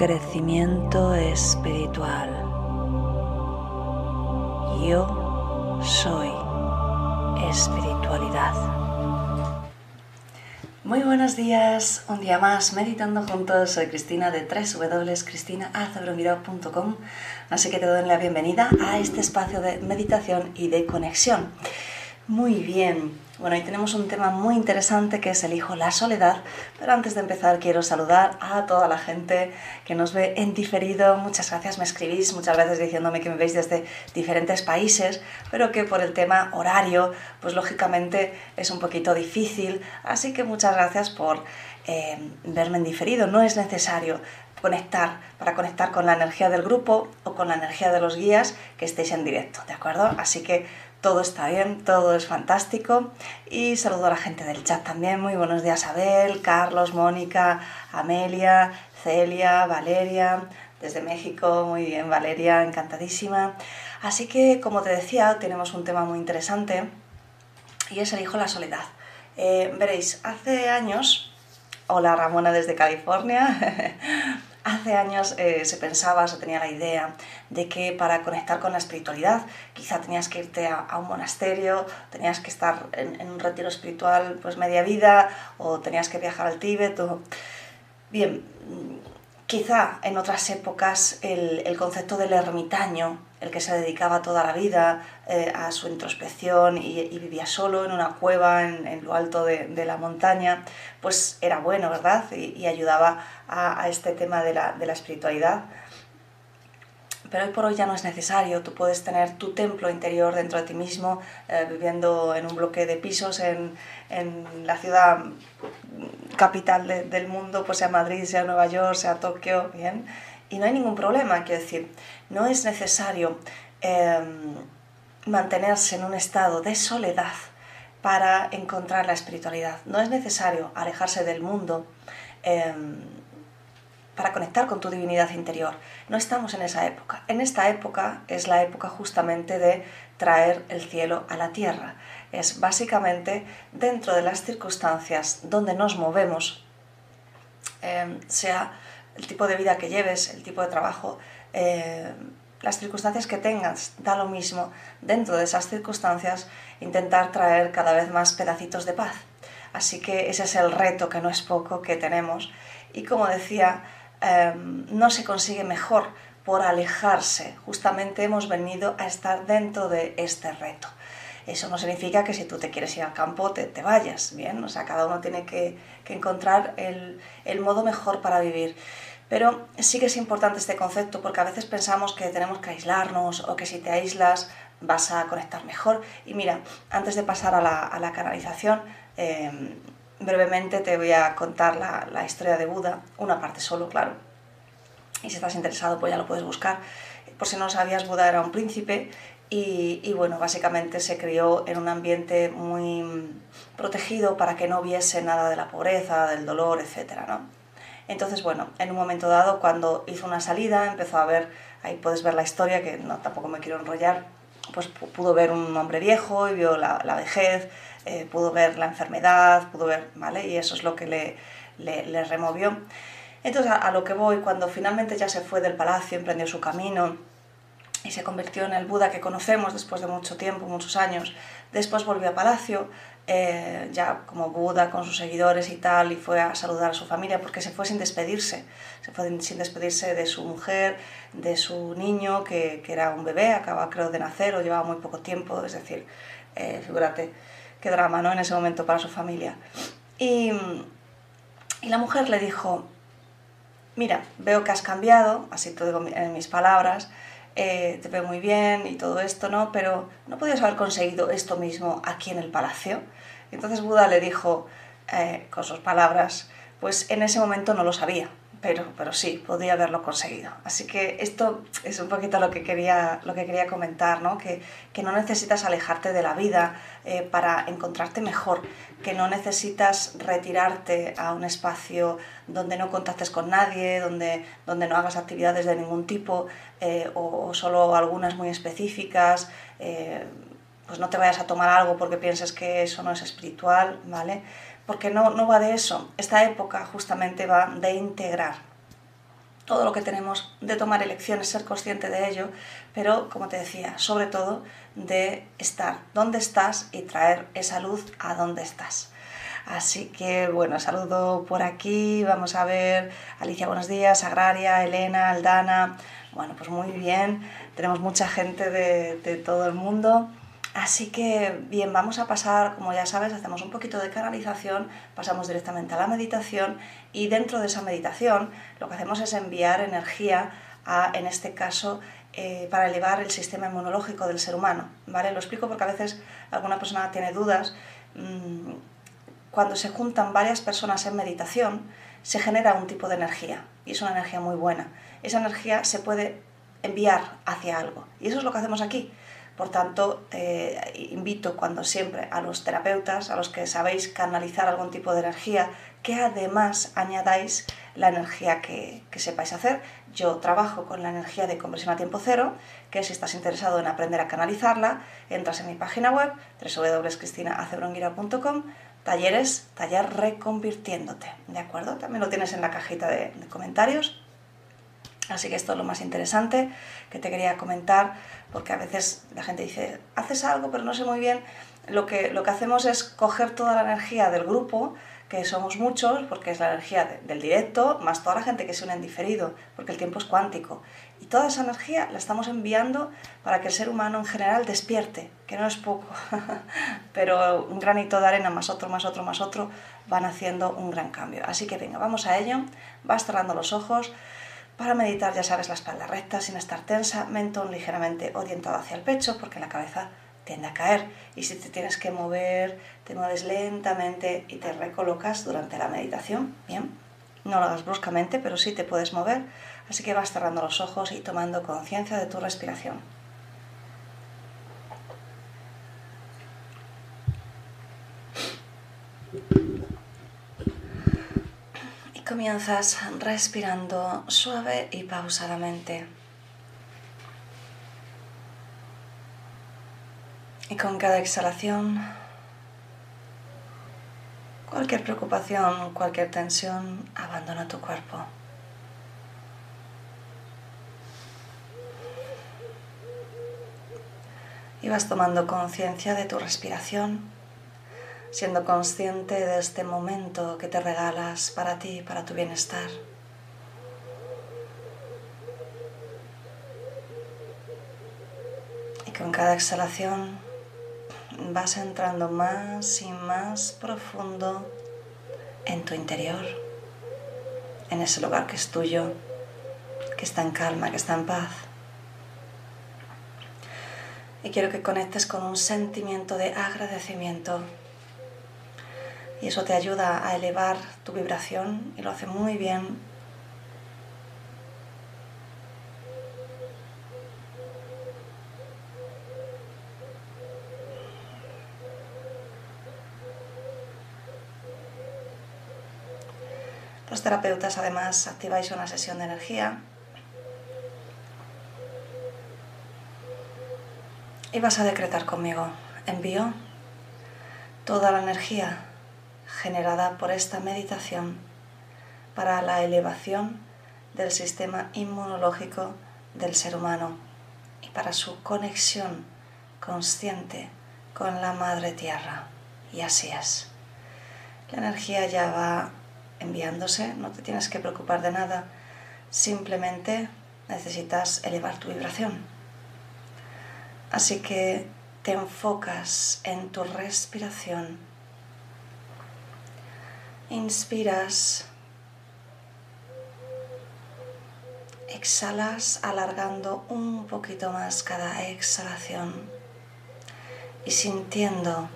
Crecimiento espiritual. Yo soy espiritualidad. Muy buenos días, un día más meditando juntos. Soy Cristina de www.cristinaazabromiro.com, así que te doy la bienvenida a este espacio de meditación y de conexión. Muy bien, bueno, hoy tenemos un tema muy interesante que es Elijo la soledad, pero antes de empezar quiero saludar a toda la gente que nos ve en diferido. Muchas gracias, me escribís muchas veces diciéndome que me veis desde diferentes países, pero que por el tema horario, pues lógicamente es un poquito difícil, así que muchas gracias por eh, verme en diferido. No es necesario conectar, para conectar con la energía del grupo o con la energía de los guías que estéis en directo, ¿de acuerdo? Así que todo está bien, todo es fantástico. Y saludo a la gente del chat también. Muy buenos días, Abel, Carlos, Mónica, Amelia, Celia, Valeria, desde México. Muy bien, Valeria, encantadísima. Así que, como te decía, tenemos un tema muy interesante y es el hijo la soledad. Eh, veréis, hace años, hola Ramona desde California, Hace años eh, se pensaba, se tenía la idea de que para conectar con la espiritualidad quizá tenías que irte a, un monasterio, tenías que estar en, un retiro espiritual pues media vida o tenías que viajar al Tíbet. Bien, quizá en otras épocas el concepto del ermitaño el que se dedicaba toda la vida eh, a su introspección y, vivía solo en una cueva en, lo alto de, la montaña, pues era bueno, ¿verdad? Y, ayudaba a, este tema de la, espiritualidad. Pero hoy por hoy ya no es necesario, tú puedes tener tu templo interior dentro de ti mismo, eh, viviendo en un bloque de pisos en, la ciudad capital del mundo, pues sea Madrid, sea Nueva York, sea Tokio, bien y no hay ningún problema, quiero decir, no es necesario em, mantenerse en un estado de soledad para encontrar la espiritualidad. No es necesario alejarse del mundo em, para conectar con tu divinidad interior. No estamos en esa época. En esta época es la época justamente de traer el cielo a la tierra. Es básicamente dentro de las circunstancias donde nos movemos, em, sea el tipo de vida que lleves, el tipo de trabajo, eh, las circunstancias que tengas, da lo mismo. Dentro de esas circunstancias, intentar traer cada vez más pedacitos de paz. Así que ese es el reto, que no es poco, que tenemos. Y como decía, em, no se consigue mejor por alejarse. Justamente hemos venido a estar dentro de este reto. Eso no significa que si tú te quieres ir al campo te, te vayas, ¿bien? O sea, cada uno tiene que, que encontrar el, el modo mejor para vivir. Pero sí que es importante este concepto porque a veces pensamos que tenemos que aislarnos o que si te aíslas vas a conectar mejor. Y mira, antes de pasar a la, canalización, em, brevemente te voy a contar la, historia de Buda, una parte solo, claro. Y si estás interesado, pues ya lo puedes buscar. Por si no lo sabías, Buda era un príncipe y, y, bueno, básicamente se crió en un ambiente muy protegido para que no viese nada de la pobreza, del dolor, etc. ¿no? Entonces, bueno, en un momento dado, cuando hizo una salida, empezó a ver, ahí puedes ver la historia, que no tampoco me quiero enrollar, pues pudo ver un hombre viejo y vio la, vejez, eh, pudo ver la enfermedad, pudo ver, ¿vale? Y eso es lo que le, le, removió. Entonces, a, lo que voy, cuando finalmente ya se fue del palacio, emprendió su camino y se convirtió en el Buda que conocemos después de mucho tiempo, muchos años, después volvió a palacio, eh, ya como Buda con sus seguidores y tal, y fue a saludar a su familia porque se fue sin despedirse, se fue sin despedirse de su mujer, de su niño, que, que era un bebé, acaba creo de nacer o llevaba muy poco tiempo, es decir, eh, figúrate qué drama ¿no? en ese momento para su familia. Y, y la mujer le dijo, mira, veo que has cambiado, así te digo en mis palabras, eh, te veo muy bien y todo esto, ¿no? Pero ¿no podías haber conseguido esto mismo aquí en el palacio? entonces Buda le dijo, eh, con sus palabras, pues en ese momento no lo sabía, pero, pero sí, podría haberlo conseguido. Así que esto es un poquito lo que quería, lo que quería comentar, ¿no? Que, que no necesitas alejarte de la vida eh, para encontrarte mejor, que no necesitas retirarte a un espacio donde no contactes con nadie, donde, donde no hagas actividades de ningún tipo eh, o, solo algunas muy específicas. Eh, pues no te vayas a tomar algo porque pienses que eso no es espiritual, ¿vale? Porque no, no va de eso. Esta época justamente va de integrar todo lo que tenemos, de tomar elecciones, ser consciente de ello, pero como te decía, sobre todo de estar donde estás y traer esa luz a donde estás. Así que bueno, saludo por aquí, vamos a ver, Alicia, buenos días, Agraria, Elena, Aldana, bueno, pues muy bien, tenemos mucha gente de, de todo el mundo. Así que bien, vamos a pasar, como ya sabes, hacemos un poquito de canalización, pasamos directamente a la meditación y dentro de esa meditación lo que hacemos es enviar energía a, en este caso, eh, para elevar el sistema inmunológico del ser humano. ¿vale? Lo explico porque a veces alguna persona tiene dudas. Mm, cuando se juntan varias personas en meditación, se genera un tipo de energía y es una energía muy buena. Esa energía se puede enviar hacia algo y eso es lo que hacemos aquí por tanto, eh, invito cuando siempre a los terapeutas, a los que sabéis canalizar algún tipo de energía, que además añadáis la energía que, sepáis hacer. Yo trabajo con la energía de conversión a tiempo cero, que si estás interesado en aprender a canalizarla, entras en mi página web www.cristinacebronguira.com talleres, taller reconvirtiéndote, ¿de acuerdo? También lo tienes en la cajita de comentarios. Así que esto es lo más interesante que te quería comentar, porque a veces la gente dice, haces algo, pero no sé muy bien. Lo que, lo que hacemos es coger toda la energía del grupo, que somos muchos, porque es la energía del directo, más toda la gente que se une en diferido, porque el tiempo es cuántico. Y toda esa energía la estamos enviando para que el ser humano en general despierte, que no es poco, pero un granito de arena más otro, más otro, más otro, van haciendo un gran cambio. Así que venga, vamos a ello, vas cerrando los ojos. Para meditar, ya sabes, la espalda recta sin estar tensa, mentón ligeramente orientado hacia el pecho porque la cabeza tiende a caer. Y si te tienes que mover, te mueves lentamente y te recolocas durante la meditación. Bien, no lo hagas bruscamente, pero sí te puedes mover. Así que vas cerrando los ojos y tomando conciencia de tu respiración. Comienzas respirando suave y pausadamente. Y con cada exhalación, cualquier preocupación, cualquier tensión, abandona tu cuerpo. Y vas tomando conciencia de tu respiración siendo consciente de este momento que te regalas para ti, para tu bienestar. Y con cada exhalación vas entrando más y más profundo en tu interior, en ese lugar que es tuyo, que está en calma, que está en paz. Y quiero que conectes con un sentimiento de agradecimiento y eso te ayuda a elevar tu vibración y lo hace muy bien. Los terapeutas además activáis una sesión de energía y vas a decretar conmigo. Envío toda la energía generada por esta meditación para la elevación del sistema inmunológico del ser humano y para su conexión consciente con la Madre Tierra. Y así es. La energía ya va enviándose, no te tienes que preocupar de nada, simplemente necesitas elevar tu vibración. Así que te enfocas en tu respiración Inspiras. Exhalas alargando un poquito más cada exhalación y sintiendo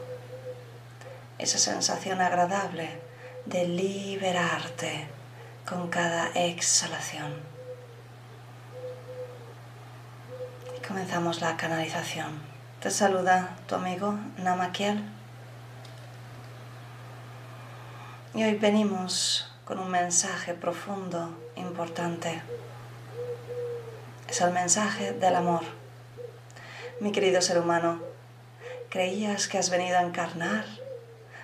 esa sensación agradable de liberarte, con cada exhalación. Comenzamos la canalización. Te saluda tu amigo Namakiel. Y hoy venimos con un mensaje profundo, importante. Es el mensaje del amor. Mi querido ser humano, ¿creías que has venido a encarnar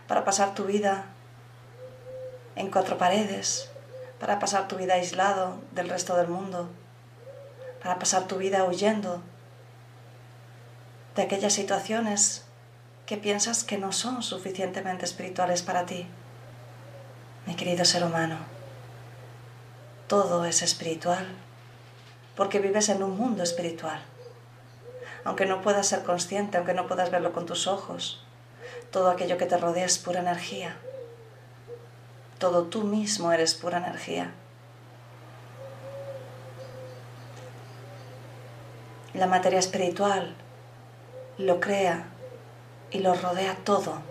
para pasar tu vida en cuatro paredes, para pasar tu vida aislado del resto del mundo, para pasar tu vida huyendo de aquellas situaciones que piensas que no son suficientemente espirituales para ti. Mi querido ser humano, todo es espiritual porque vives en un mundo espiritual. Aunque no puedas ser consciente, aunque no puedas verlo con tus ojos, todo aquello que te rodea es pura energía. Todo tú mismo eres pura energía. La materia espiritual lo crea y lo rodea todo.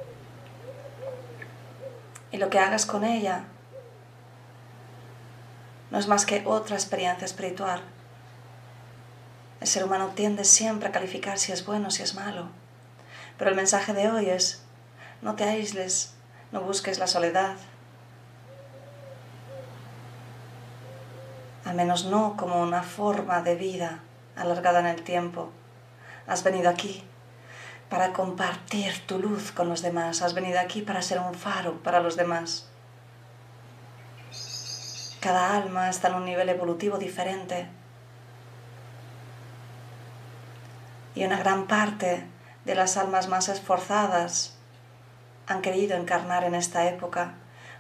Y lo que hagas con ella no es más que otra experiencia espiritual. El ser humano tiende siempre a calificar si es bueno, si es malo. Pero el mensaje de hoy es, no te aísles, no busques la soledad, al menos no como una forma de vida alargada en el tiempo. Has venido aquí para compartir tu luz con los demás, has venido aquí para ser un faro para los demás. Cada alma está en un nivel evolutivo diferente y una gran parte de las almas más esforzadas han querido encarnar en esta época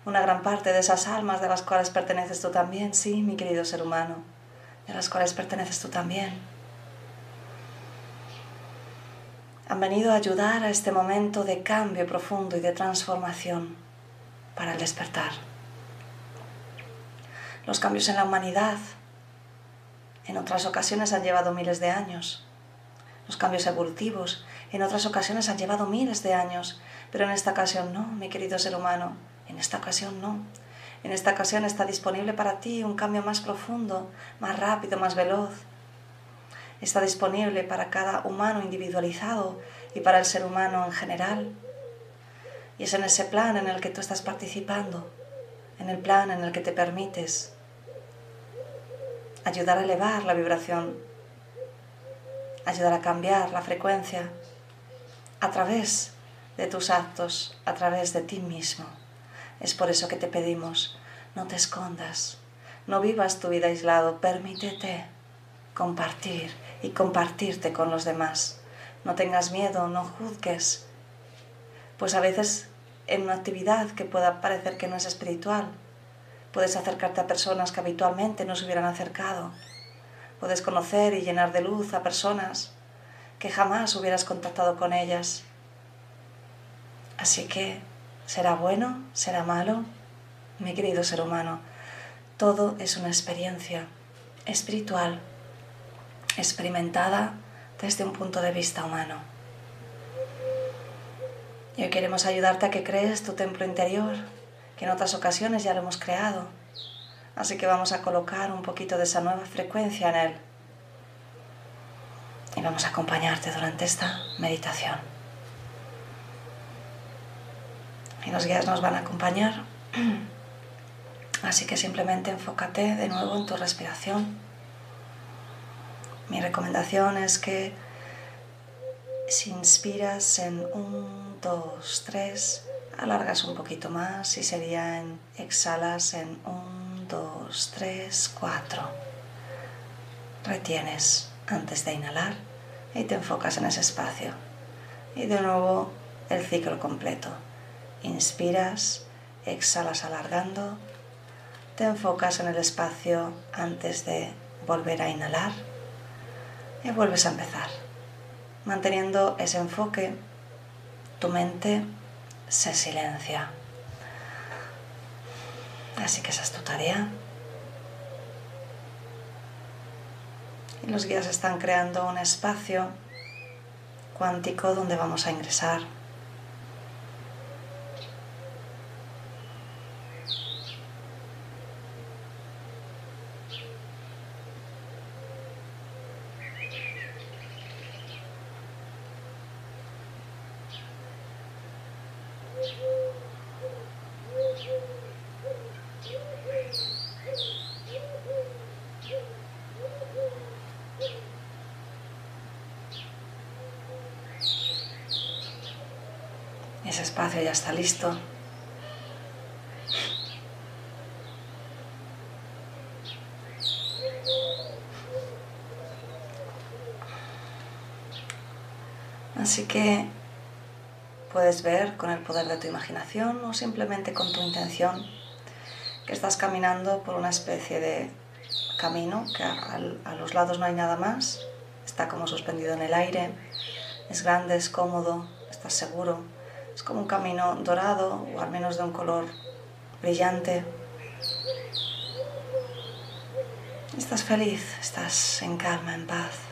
una gran parte de esas almas de las cuales perteneces tú también, sí, mi querido ser humano, de las cuales perteneces tú también. Han venido a ayudar a este momento de cambio profundo y de transformación para el despertar. Los cambios en la humanidad en otras ocasiones han llevado miles de años. Los cambios evolutivos en otras ocasiones han llevado miles de años, pero en esta ocasión no, mi querido ser humano. En esta ocasión no. En esta ocasión está disponible para ti un cambio más profundo, más rápido, más veloz. Está disponible para cada humano individualizado y para el ser humano en general. Y es en ese plan en el que tú estás participando, en el plan en el que te permites ayudar a elevar la vibración, ayudar a cambiar la frecuencia a través de tus actos, a través de ti mismo. Es por eso que te pedimos, no te escondas, no vivas tu vida aislado, permítete compartir y compartirte con los demás. No tengas miedo, no juzgues, pues a veces en una actividad que pueda parecer que no es espiritual, puedes acercarte a personas que habitualmente no se hubieran acercado. Puedes conocer y llenar de luz a personas que jamás hubieras contactado con ellas. Así que ¿Será bueno? ¿Será malo? Mi querido ser humano, todo es una experiencia espiritual, experimentada desde un punto de vista humano. Y hoy queremos ayudarte a que crees tu templo interior, que en otras ocasiones ya lo hemos creado. Así que vamos a colocar un poquito de esa nueva frecuencia en él. Y vamos a acompañarte durante esta meditación. y los guías nos van a acompañar. Así que simplemente enfócate de nuevo en tu respiración. Mi recomendación es que si inspiras en 1, 2, 3, alargas un poquito más y sería en exhalas en 1, 2, 3, 4. Retienes antes de inhalar y te enfocas en ese espacio. Y de nuevo el ciclo completo. Inspiras, exhalas alargando, te enfocas en el espacio antes de volver a inhalar y vuelves a empezar. Manteniendo ese enfoque, tu mente se silencia. Así que esa es tu tarea. Y los guías están creando un espacio cuántico donde vamos a ingresar Ese espacio ya está listo. Así que puedes ver con el poder de tu imaginación o simplemente con tu intención que estás caminando por una especie de camino que a, los lados no hay nada más, está como suspendido en el aire, es grande, es cómodo, estás seguro, es como un camino dorado o al menos de un color brillante. Estás feliz, estás en calma, en paz.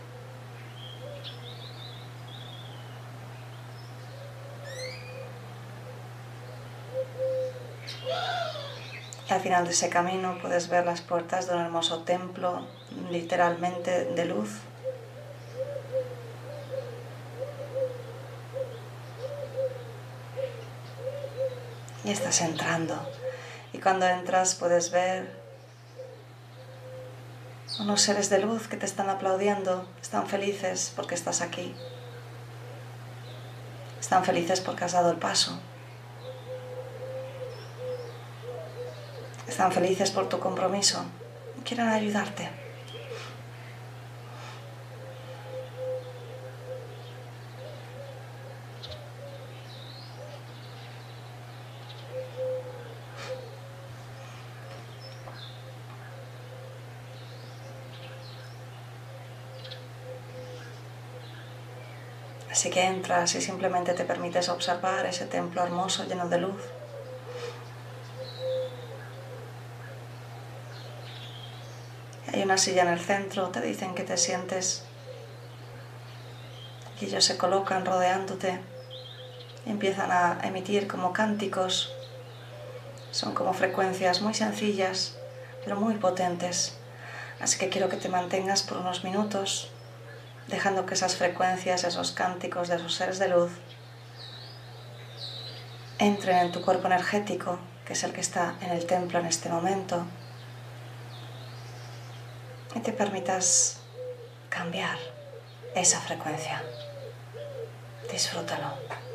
Al final de ese camino puedes ver las puertas de un hermoso templo, literalmente de luz. Y estás entrando. Y cuando entras puedes ver unos seres de luz que te están aplaudiendo, están felices porque estás aquí. Están felices porque has dado el paso. Están felices por tu compromiso, quieren ayudarte. Así que entras y simplemente te permites observar ese templo hermoso lleno de luz. Hay una silla en el centro, te dicen que te sientes y ellos se colocan rodeándote y empiezan a emitir como cánticos. Son como frecuencias muy sencillas, pero muy potentes. Así que quiero que te mantengas por unos minutos, dejando que esas frecuencias, esos cánticos de esos seres de luz, entren en tu cuerpo energético, que es el que está en el templo en este momento te permitas cambiar esa frecuencia. Disfrútalo.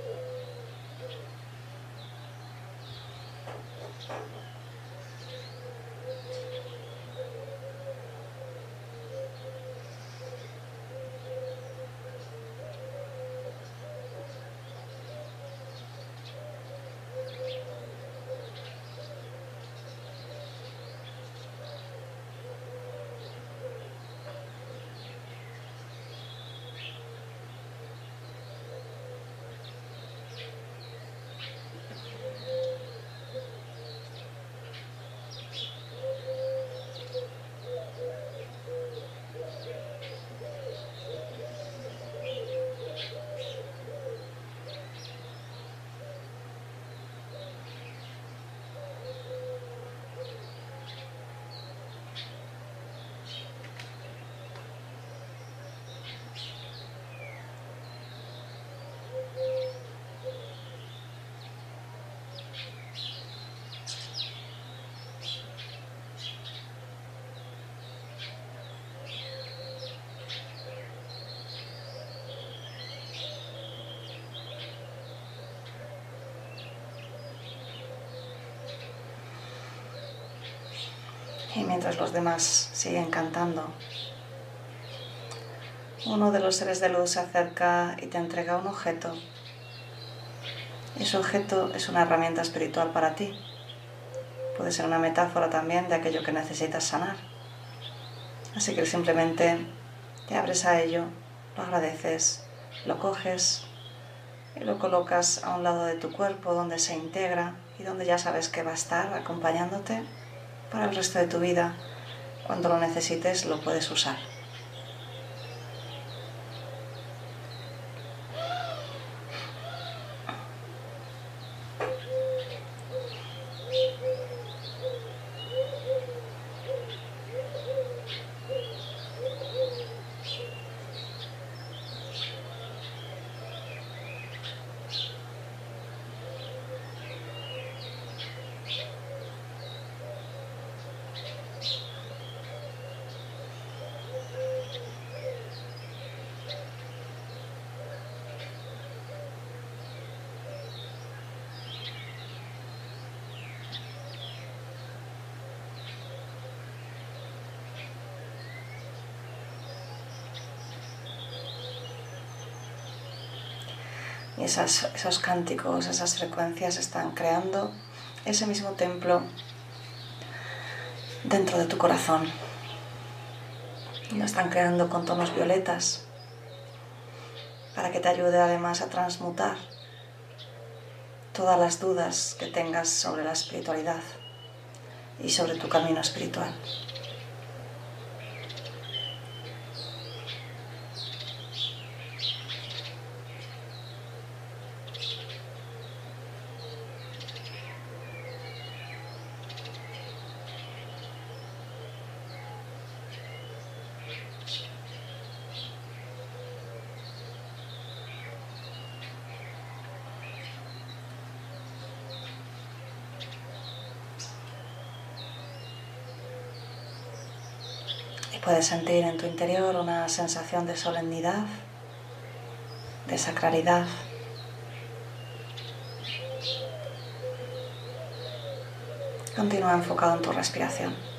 Y mientras los demás siguen cantando, uno de los seres de luz se acerca y te entrega un objeto. Ese objeto es una herramienta espiritual para ti. Puede ser una metáfora también de aquello que necesitas sanar. Así que simplemente te abres a ello, lo agradeces, lo coges y lo colocas a un lado de tu cuerpo donde se integra y donde ya sabes que va a estar acompañándote para el resto de tu vida. Cuando lo necesites lo puedes usar. Esos cánticos, esas frecuencias están creando ese mismo templo dentro de tu corazón. Y lo están creando con tonos violetas para que te ayude además a transmutar todas las dudas que tengas sobre la espiritualidad y sobre tu camino espiritual. Puedes sentir en tu interior una sensación de solemnidad, de sacralidad. Continúa enfocado en tu respiración.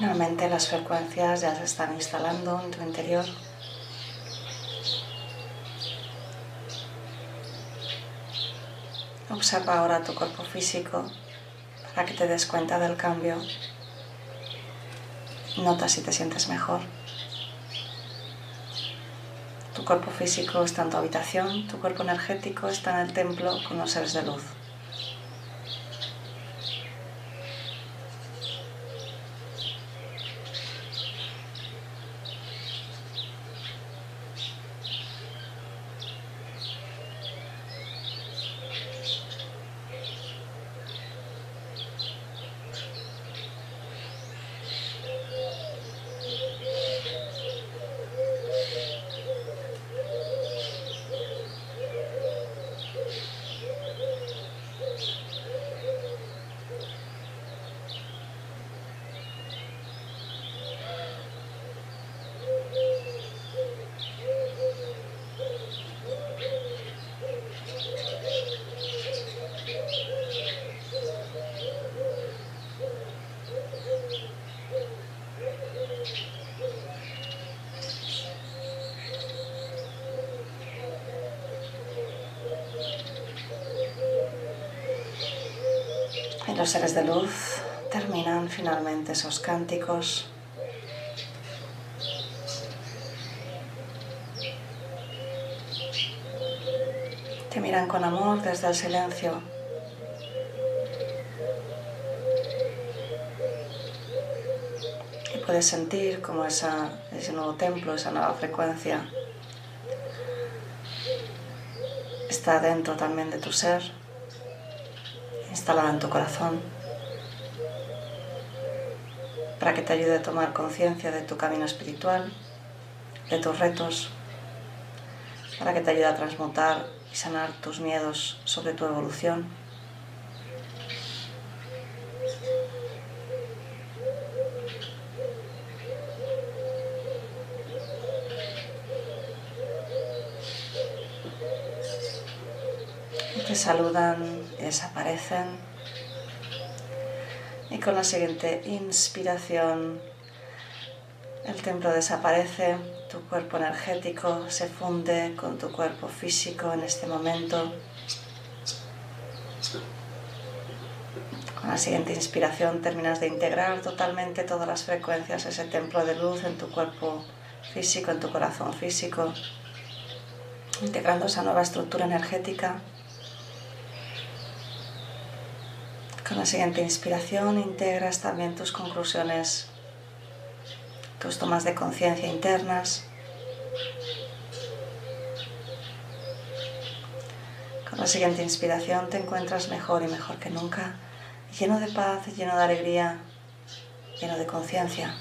Finalmente las frecuencias ya se están instalando en tu interior. Observa ahora tu cuerpo físico para que te des cuenta del cambio. Nota si te sientes mejor. Tu cuerpo físico está en tu habitación, tu cuerpo energético está en el templo con los seres de luz. Los seres de luz terminan finalmente esos cánticos. Te miran con amor desde el silencio. Y puedes sentir como esa, ese nuevo templo, esa nueva frecuencia está dentro también de tu ser instalada en tu corazón para que te ayude a tomar conciencia de tu camino espiritual de tus retos, para que te ayude a transmutar y sanar tus miedos sobre tu evolución. Te saludan desaparecen. Y con la siguiente inspiración, el templo desaparece, tu cuerpo energético se funde con tu cuerpo físico en este momento. Con la siguiente inspiración terminas de integrar totalmente todas las frecuencias, ese templo de luz en tu cuerpo físico, en tu corazón físico, integrando esa nueva estructura energética. Con la siguiente inspiración integras también tus conclusiones, tus tomas de conciencia internas. Con la siguiente inspiración te encuentras mejor y mejor que nunca, lleno de paz, lleno de alegría, lleno de conciencia.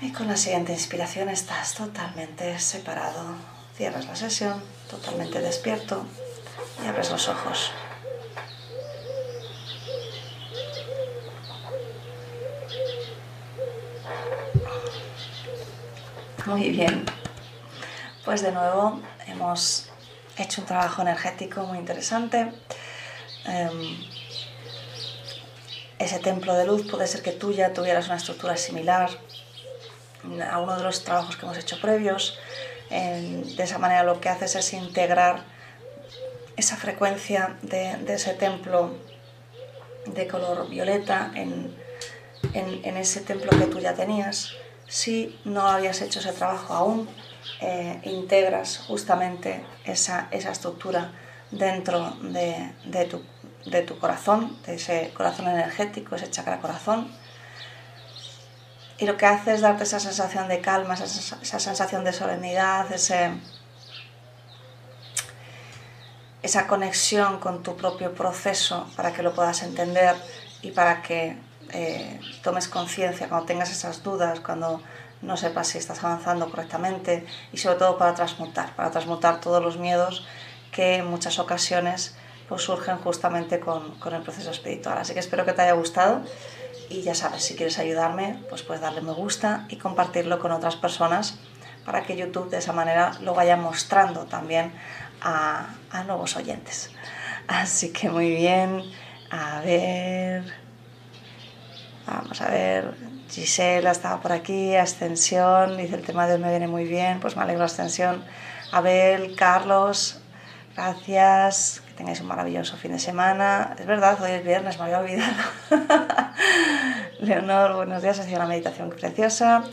Y con la siguiente inspiración estás totalmente separado. Cierras la sesión totalmente despierto y abres los ojos. Muy bien. Pues de nuevo hemos hecho un trabajo energético muy interesante. Em, ese templo de luz puede ser que tú ya tuvieras una estructura similar a uno de los trabajos que hemos hecho previos de esa manera lo que haces es integrar esa frecuencia de, ese templo de color violeta en, ese templo que tú ya tenías. Si no habías hecho ese trabajo aún, eh, integras justamente esa, estructura dentro de, tu, de tu corazón, de ese corazón energético, ese chakra corazón y lo que hace es darte esa sensación de calma, esa, sensación de solemnidad, ese, esa conexión con tu propio proceso para que lo puedas entender y para que eh, tomes conciencia cuando tengas esas dudas, cuando no sepas si estás avanzando correctamente y sobre todo para transmutar, para transmutar todos los miedos que en muchas ocasiones pues, surgen justamente con, con el proceso espiritual. Así que espero que te haya gustado y ya sabes, si quieres ayudarme, pues puedes darle me gusta y compartirlo con otras personas para que YouTube de esa manera lo vaya mostrando también a, a nuevos oyentes. Así que muy bien, a ver, vamos a ver, Gisela estaba por aquí, Ascensión, dice el tema de hoy me viene muy bien, pues me alegro Ascensión. Abel, Carlos, gracias, tengáis un maravilloso fin de semana. Es verdad, hoy es viernes, me había olvidado. Leonor, buenos días, ha sido una meditación preciosa.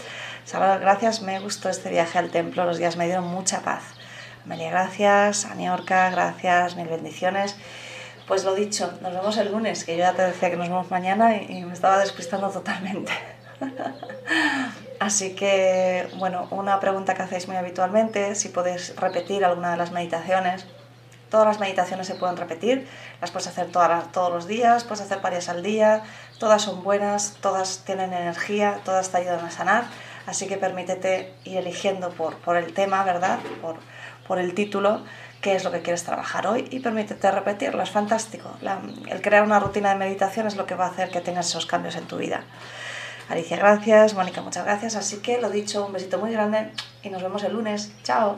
Salvador, gracias, me gustó este viaje al templo, los días me dieron mucha paz. Amelia, gracias. Aniorca, gracias, mil bendiciones. Pues lo dicho, nos vemos el lunes, que yo ya te decía que nos vemos mañana y, y me estaba despistando totalmente. Así que, bueno, una pregunta que hacéis muy habitualmente, si podéis repetir alguna de las meditaciones Todas las meditaciones se pueden repetir, las puedes hacer todas, todos los días, puedes hacer varias al día, todas son buenas, todas tienen energía, todas te ayudan a sanar, así que permítete ir eligiendo por, por el tema, ¿verdad? Por, por el título, qué es lo que quieres trabajar hoy y permítete repetirlo, es fantástico. el crear una rutina de meditación es lo que va a hacer que tengas esos cambios en tu vida. Alicia, gracias. Mónica, muchas gracias. Así que lo dicho, un besito muy grande y nos vemos el lunes. Chao.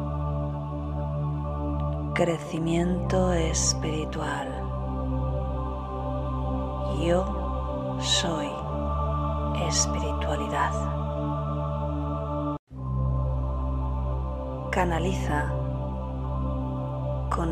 crecimiento espiritual. Yo soy espiritualidad. Canaliza